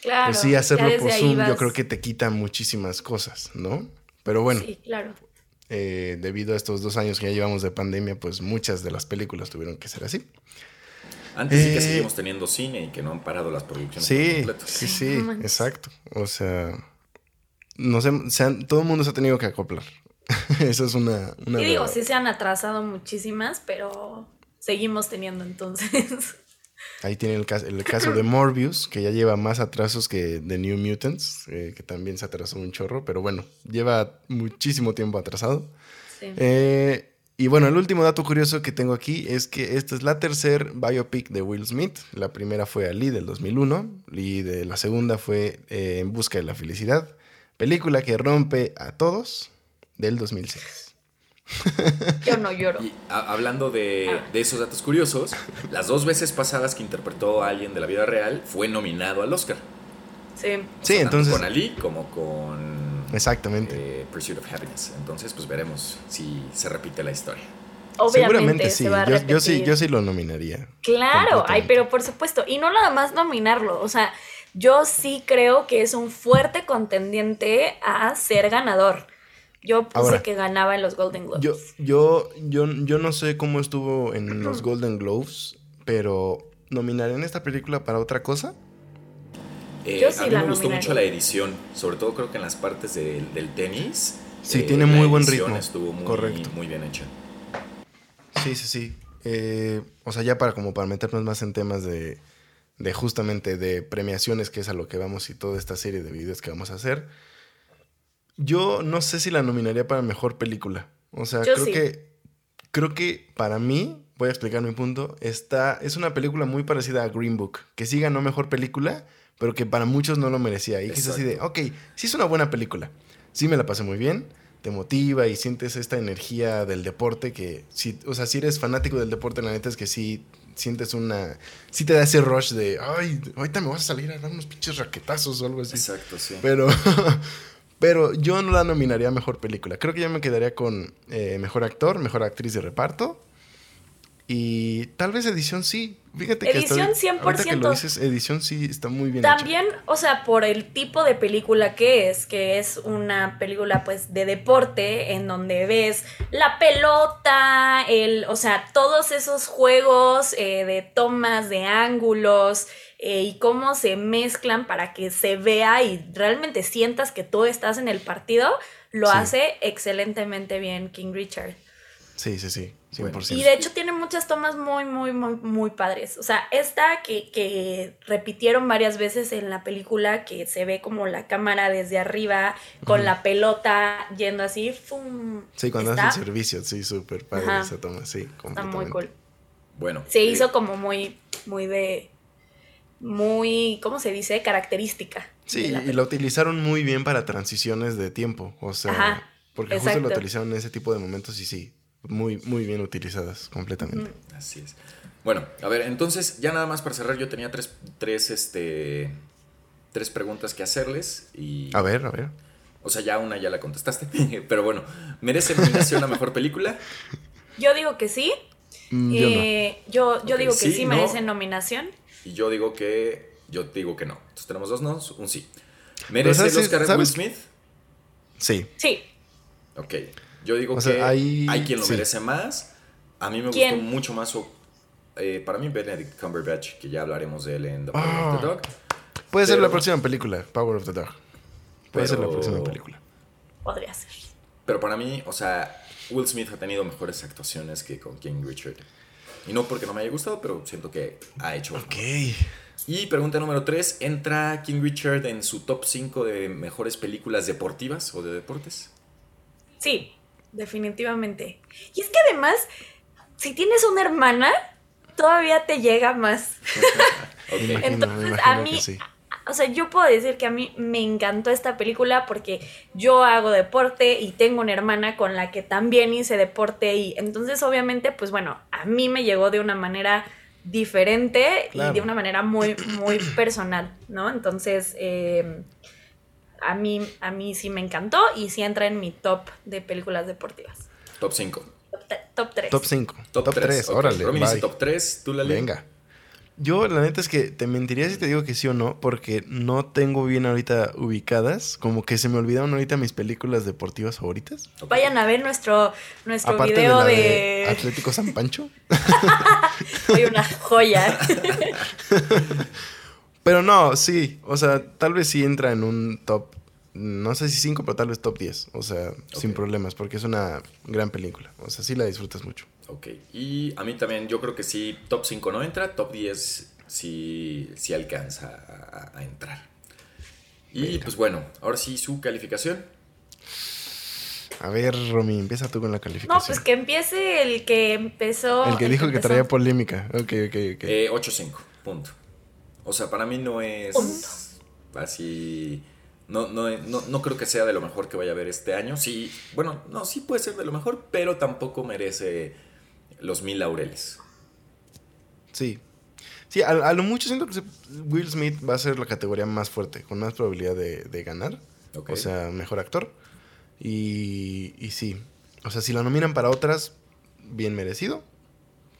claro. pues sí, ya hacerlo por Zoom yo creo que te quita muchísimas cosas, ¿no? Pero bueno, Sí, claro. Eh, debido a estos dos años que ya llevamos de pandemia, pues muchas de las películas tuvieron que ser así. Antes sí que Eh, seguimos teniendo cine y que no han parado las producciones Sí, sí, sí, exacto. O sea, no sé, se han- todo el mundo se ha tenido que acoplar. [laughs] Eso es una... una y digo, verdad. sí se han atrasado muchísimas, pero seguimos teniendo entonces. Ahí tiene el caso, el caso de Morbius, que ya lleva más atrasos que The New Mutants, eh, que también se atrasó un chorro, pero bueno, lleva muchísimo tiempo atrasado. Sí. Eh, y bueno, el último dato curioso que tengo aquí es que esta es la tercer biopic de Will Smith. La primera fue Ali del 2001 y de la segunda fue eh, En Busca de la Felicidad, película que rompe a todos del 2006. [laughs] Yo no lloro. Y a- hablando de, de esos datos curiosos, las dos veces pasadas que interpretó a alguien de la vida real fue nominado al Oscar. Sí. O Sí, sea, tanto entonces- Con Ali como con Exactamente. eh, Pursuit of Happiness. Entonces, pues veremos si se repite la historia. Obviamente Seguramente sí. se va a Yo, yo sí. Yo sí lo nominaría. Claro, ay, pero por supuesto. Y no nada más nominarlo. O sea, yo sí creo que es un fuerte contendiente a ser ganador. Yo puse Ahora, que ganaba en los Golden Globes. Yo, yo, yo, yo no sé cómo estuvo en los [clears throat] Golden Globes, pero ¿nominarían esta película para otra cosa? Eh, Yo sí a mí la me gustó mucho la edición, sobre todo creo que en las partes del- del tenis. Sí, eh, tiene la muy buen edición ritmo. Estuvo muy, Correcto. muy bien hecha. Sí, sí, sí. Eh, o sea, ya para como para meternos más en temas de, de justamente de premiaciones, que es a lo que vamos y toda esta serie de videos que vamos a hacer. Yo no sé si la nominaría para mejor película. O sea, Yo creo sí. que creo que para mí, voy a explicar mi punto, está es una película muy parecida a Green Book, que sí ganó mejor película, pero que para muchos no lo merecía. Y que es así de, ok, sí es una buena película. Sí me la pasé muy bien, te motiva y sientes esta energía del deporte que, si, o sea, si eres fanático del deporte, la neta es que sí sientes una, sí te da ese rush de, ay, ahorita me vas a salir a dar unos pinches raquetazos o algo así. Exacto, sí. Pero, [laughs] pero yo no la nominaría mejor película. Creo que yo me quedaría con eh, mejor actor, mejor actriz de reparto. Y tal vez edición sí. Fíjate que hasta Edición ahorita- ahorita que lo 100%. dices, edición sí está muy bien hecha. También, o sea, por el tipo de película que es, que es una película pues de deporte en donde ves la pelota, el, o sea, todos esos juegos eh, de tomas, de ángulos eh, y cómo se mezclan para que se vea y realmente sientas que tú estás en el partido, lo Sí. hace excelentemente bien King Richard. Sí, sí, sí. 100%. Y de hecho tiene muchas tomas muy, muy, muy, muy padres. O sea, esta que, que repitieron varias veces en la película, que se ve como la cámara desde arriba, con la pelota yendo así. ¡fum! sí, cuando hace el servicio, sí, súper padre Ajá. esa toma, sí. está muy cool. Bueno. Se eh, hizo como muy, muy de. Muy, ¿cómo se dice? Característica. Sí, la y la utilizaron muy bien para transiciones de tiempo. O sea, Ajá. Porque justo lo utilizaron en ese tipo de momentos y sí, muy, muy bien utilizadas completamente. Así es. Bueno, a ver, entonces, ya nada más para cerrar, yo tenía tres, tres, este, tres preguntas que hacerles y... A ver, a ver. O sea, ya una ya la contestaste, [laughs] pero bueno, ¿merece nominación a Mejor Película? Yo digo que sí. Mm, yo no. Eh, yo yo digo que sí, sí, no. merecen nominación. Y yo digo que... Yo digo que no. Entonces tenemos dos no, un sí. ¿Merece ¿sabes- el Oscar a Will? Smith? Sí. Sí. Ok. Yo digo O que ahí- hay quien lo sí. merece más. A mí me ¿Quién? gustó mucho más... eh, para mí Benedict Cumberbatch, que ya hablaremos de él en The Power of Ah. the Dog. Puede ser la próxima película, Power of the Dog. Puede ser la próxima película. Podría ser. Pero para mí, o sea, Will Smith ha tenido mejores actuaciones que con King Richard. Y no porque no me haya gustado, pero siento que ha hecho. Ok. Y pregunta número 3, ¿entra King Richard en su top 5 de mejores películas deportivas o de deportes? Sí, definitivamente. Y es que además, si tienes una hermana, todavía te llega más. [laughs] Ok. Me imagino, me Entonces, imagino a mí, que sí. o sea, yo puedo decir que a mí me encantó esta película porque yo hago deporte y tengo una hermana con la que también hice deporte y entonces obviamente, pues bueno, a mí me llegó de una manera diferente Claro. y de una manera muy, muy personal, ¿no? Entonces, eh, a, mí, a mí sí me encantó y sí entra en mi top de películas deportivas. Top 5. Top, te- top 3. Top 5. Top, Top 3. 3. Órale. Romy dice bye. top 3, tú la Venga. Yo, la neta es que te mentiría si te digo que sí o no, porque no tengo bien ahorita ubicadas. Como que se me olvidaron ahorita mis películas deportivas favoritas. Vayan a ver nuestro, nuestro Aparte video de la de... de Atlético San Pancho. [laughs] Soy una joya. [laughs] Pero no, sí. O sea, tal vez sí entra en un top. No sé si 5, pero tal vez top 10. O sea, sin problemas, porque es una gran película. O sea, sí la disfrutas mucho. Ok. Y a mí también, yo creo que sí, top 5 no entra, top 10 sí, sí alcanza a, a entrar. Y Venga. pues bueno, ahora sí su calificación. A ver, Romy, empieza tú con la calificación. No, pues que empiece el que empezó. El que dijo que traía polémica. Ok, ok, ok. Eh, 8-5, punto. O sea, para mí no es así. No, no, no, no creo que sea de lo mejor que vaya a ver este año. Sí, bueno, no, sí puede ser de lo mejor, pero tampoco merece los mil laureles. Sí. Sí, a, a lo mucho siento que Will Smith va a ser la categoría más fuerte, con más probabilidad de, de ganar. O sea, mejor actor. Y, y sí. O sea, si la nominan para otras, bien merecido.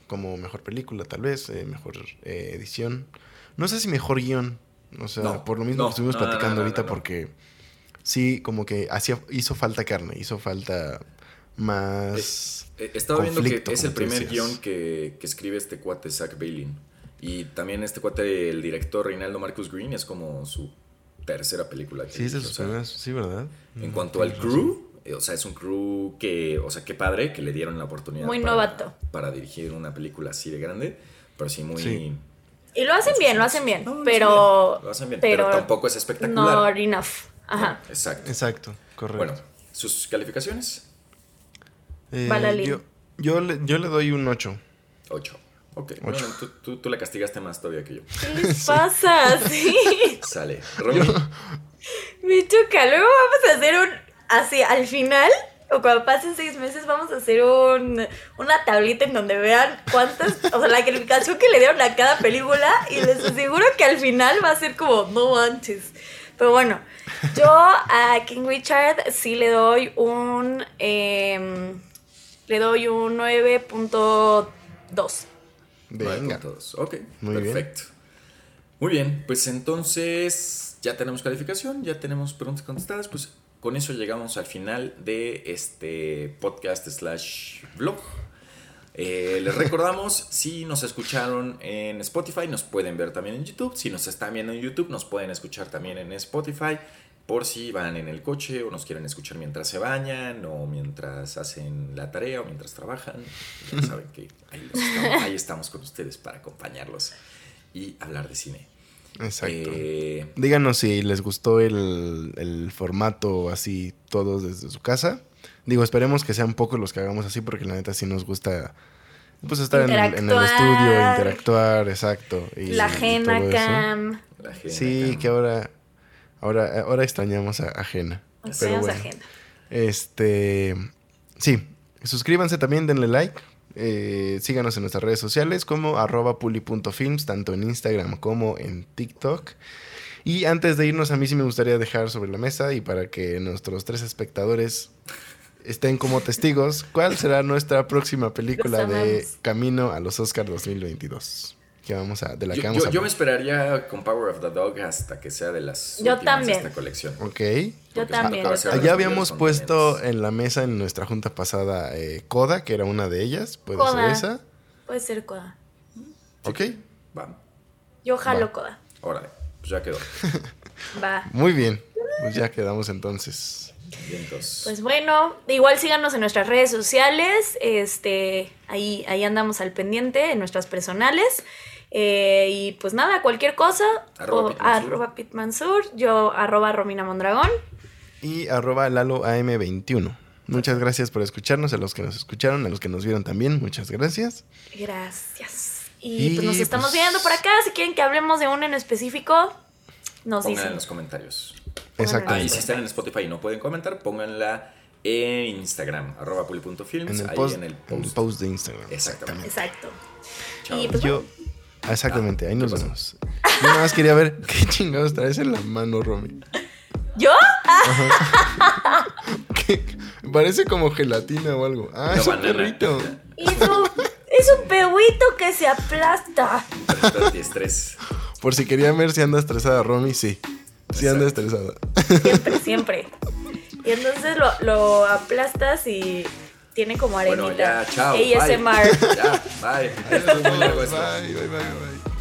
Como mejor película, tal vez. eh, mejor eh, edición. No sé si mejor guion. O sea, No, por lo mismo no, que estuvimos no, platicando no, no, ahorita, no. porque sí, como que hacía, hizo falta carne, hizo falta más. Eh, Estaba viendo que es el primer guion que, que escribe este cuate Zach Bailin. Y también este cuate, el director Reinaldo Marcus Green, es como su tercera película. que Sí, es de sus primeras, sí, ¿verdad? En Mm, cuanto al crew, eh, o sea, es un crew que, o sea, qué padre que le dieron la oportunidad. Muy para- novato. Para dirigir una película así de grande, pero sí muy... Sí. Y lo hacen bien, lo hacen bien. No, pero. lo hacen bien, pero tampoco es espectacular. Not enough. Ajá. No, exacto. Exacto, correcto. Bueno, ¿sus calificaciones? Eh, yo, yo, le, yo le doy un 8. 8. Ok, bueno, tú, tú, tú la castigaste más todavía que yo. ¿Qué les pasa? Sí. Sale. Romy, Me choca. Luego vamos a hacer un. Así, al final, o cuando pasen seis meses, vamos a hacer un, una tablita en donde vean cuántas. O sea, la calificación que le dieron a cada película. Y les aseguro que al final va a ser como, no manches. Pero bueno, yo a King Richard sí le doy un. em, le doy un 9.2. Venga. 9.2. Ok, Muy bien. perfecto. Muy bien, pues entonces ya tenemos calificación, ya tenemos preguntas contestadas, pues con eso llegamos al final de este podcast slash vlog. Eh, les recordamos, [laughs] si nos escucharon en Spotify, nos pueden ver también en YouTube. Si nos están viendo en YouTube, nos pueden escuchar también en Spotify. Por si van en el coche o nos quieren escuchar mientras se bañan o mientras hacen la tarea o mientras trabajan. Ya saben que ahí, estamos, ahí estamos con ustedes para acompañarlos y hablar de cine. Exacto. Eh, Díganos si les gustó el, el formato así, todos desde su casa. Digo, esperemos que sean pocos los que hagamos así, porque la neta sí nos gusta pues estar en el, en el Interactuar. estudio, interactuar, exacto. y- La ajena cam. la Sí, que ahora, ahora, ahora extrañamos a Ajena. Pero bueno. ajena. Este, sí, suscríbanse también, denle like. Eh, síganos en nuestras redes sociales como arroba puli.films, tanto en Instagram como en TikTok. Y antes de irnos, a mí sí me gustaría dejar sobre la mesa y para que nuestros tres espectadores estén como testigos, ¿cuál será nuestra próxima película de. Camino a los Oscars 2022? Que vamos a, de la que Yo, vamos yo- a yo me esperaría con Power of the Dog hasta que sea de las Yo últimas también. de esta colección. Ok. Yo Porque también. Allá habíamos puesto en la mesa en nuestra junta pasada eh, Coda, que era una de ellas. ¿Puede ser esa? Puede ser Coda. Ok. Va, Yo jalo Va. Coda. órale, pues ya quedó. Va. [laughs] Muy bien. Pues ya quedamos entonces. Bien, entonces. Pues bueno, igual síganos en nuestras redes sociales. Este, ahí, ahí andamos al pendiente en nuestras personales. Eh, y pues nada, cualquier cosa. Arroba o- Pit Mansur. arroba Pit Mansur, yo arroba Romina Mondragón. Y arroba Lalo AM21. Muchas gracias por escucharnos, a los que nos escucharon, a los que nos vieron también, muchas gracias. Gracias. Y, Y, pues nos estamos pues- viendo por acá. Si quieren que hablemos de uno en específico, nos Pongan en dicen. los comentarios. Exacto. Ah, y Ahí si están en Spotify y no pueden comentar, pónganla en Instagram, arroba puli.films, En el ahí post, en el en el post. post de Instagram. Exactamente. Exacto. Chao. Y pues Yo, exactamente, ahí Ah, nos vemos. Yo nada más quería ver [laughs] qué chingados traes en la mano, Romy. ¿Yo? [laughs] ¿Qué? Parece como gelatina o algo. Ah, es un perrito. Es un, es un pehuito que se aplasta. Antiestrés. Por si querían ver si anda estresada, Romy, sí. Sí anda estresada. Siempre, siempre. Y entonces lo, lo aplastas y tiene como arenita. Bueno, ya, chao. ASMR. Bye. Ya, bye. [laughs] Esto es muy largo esto. Bye, bye, bye, bye.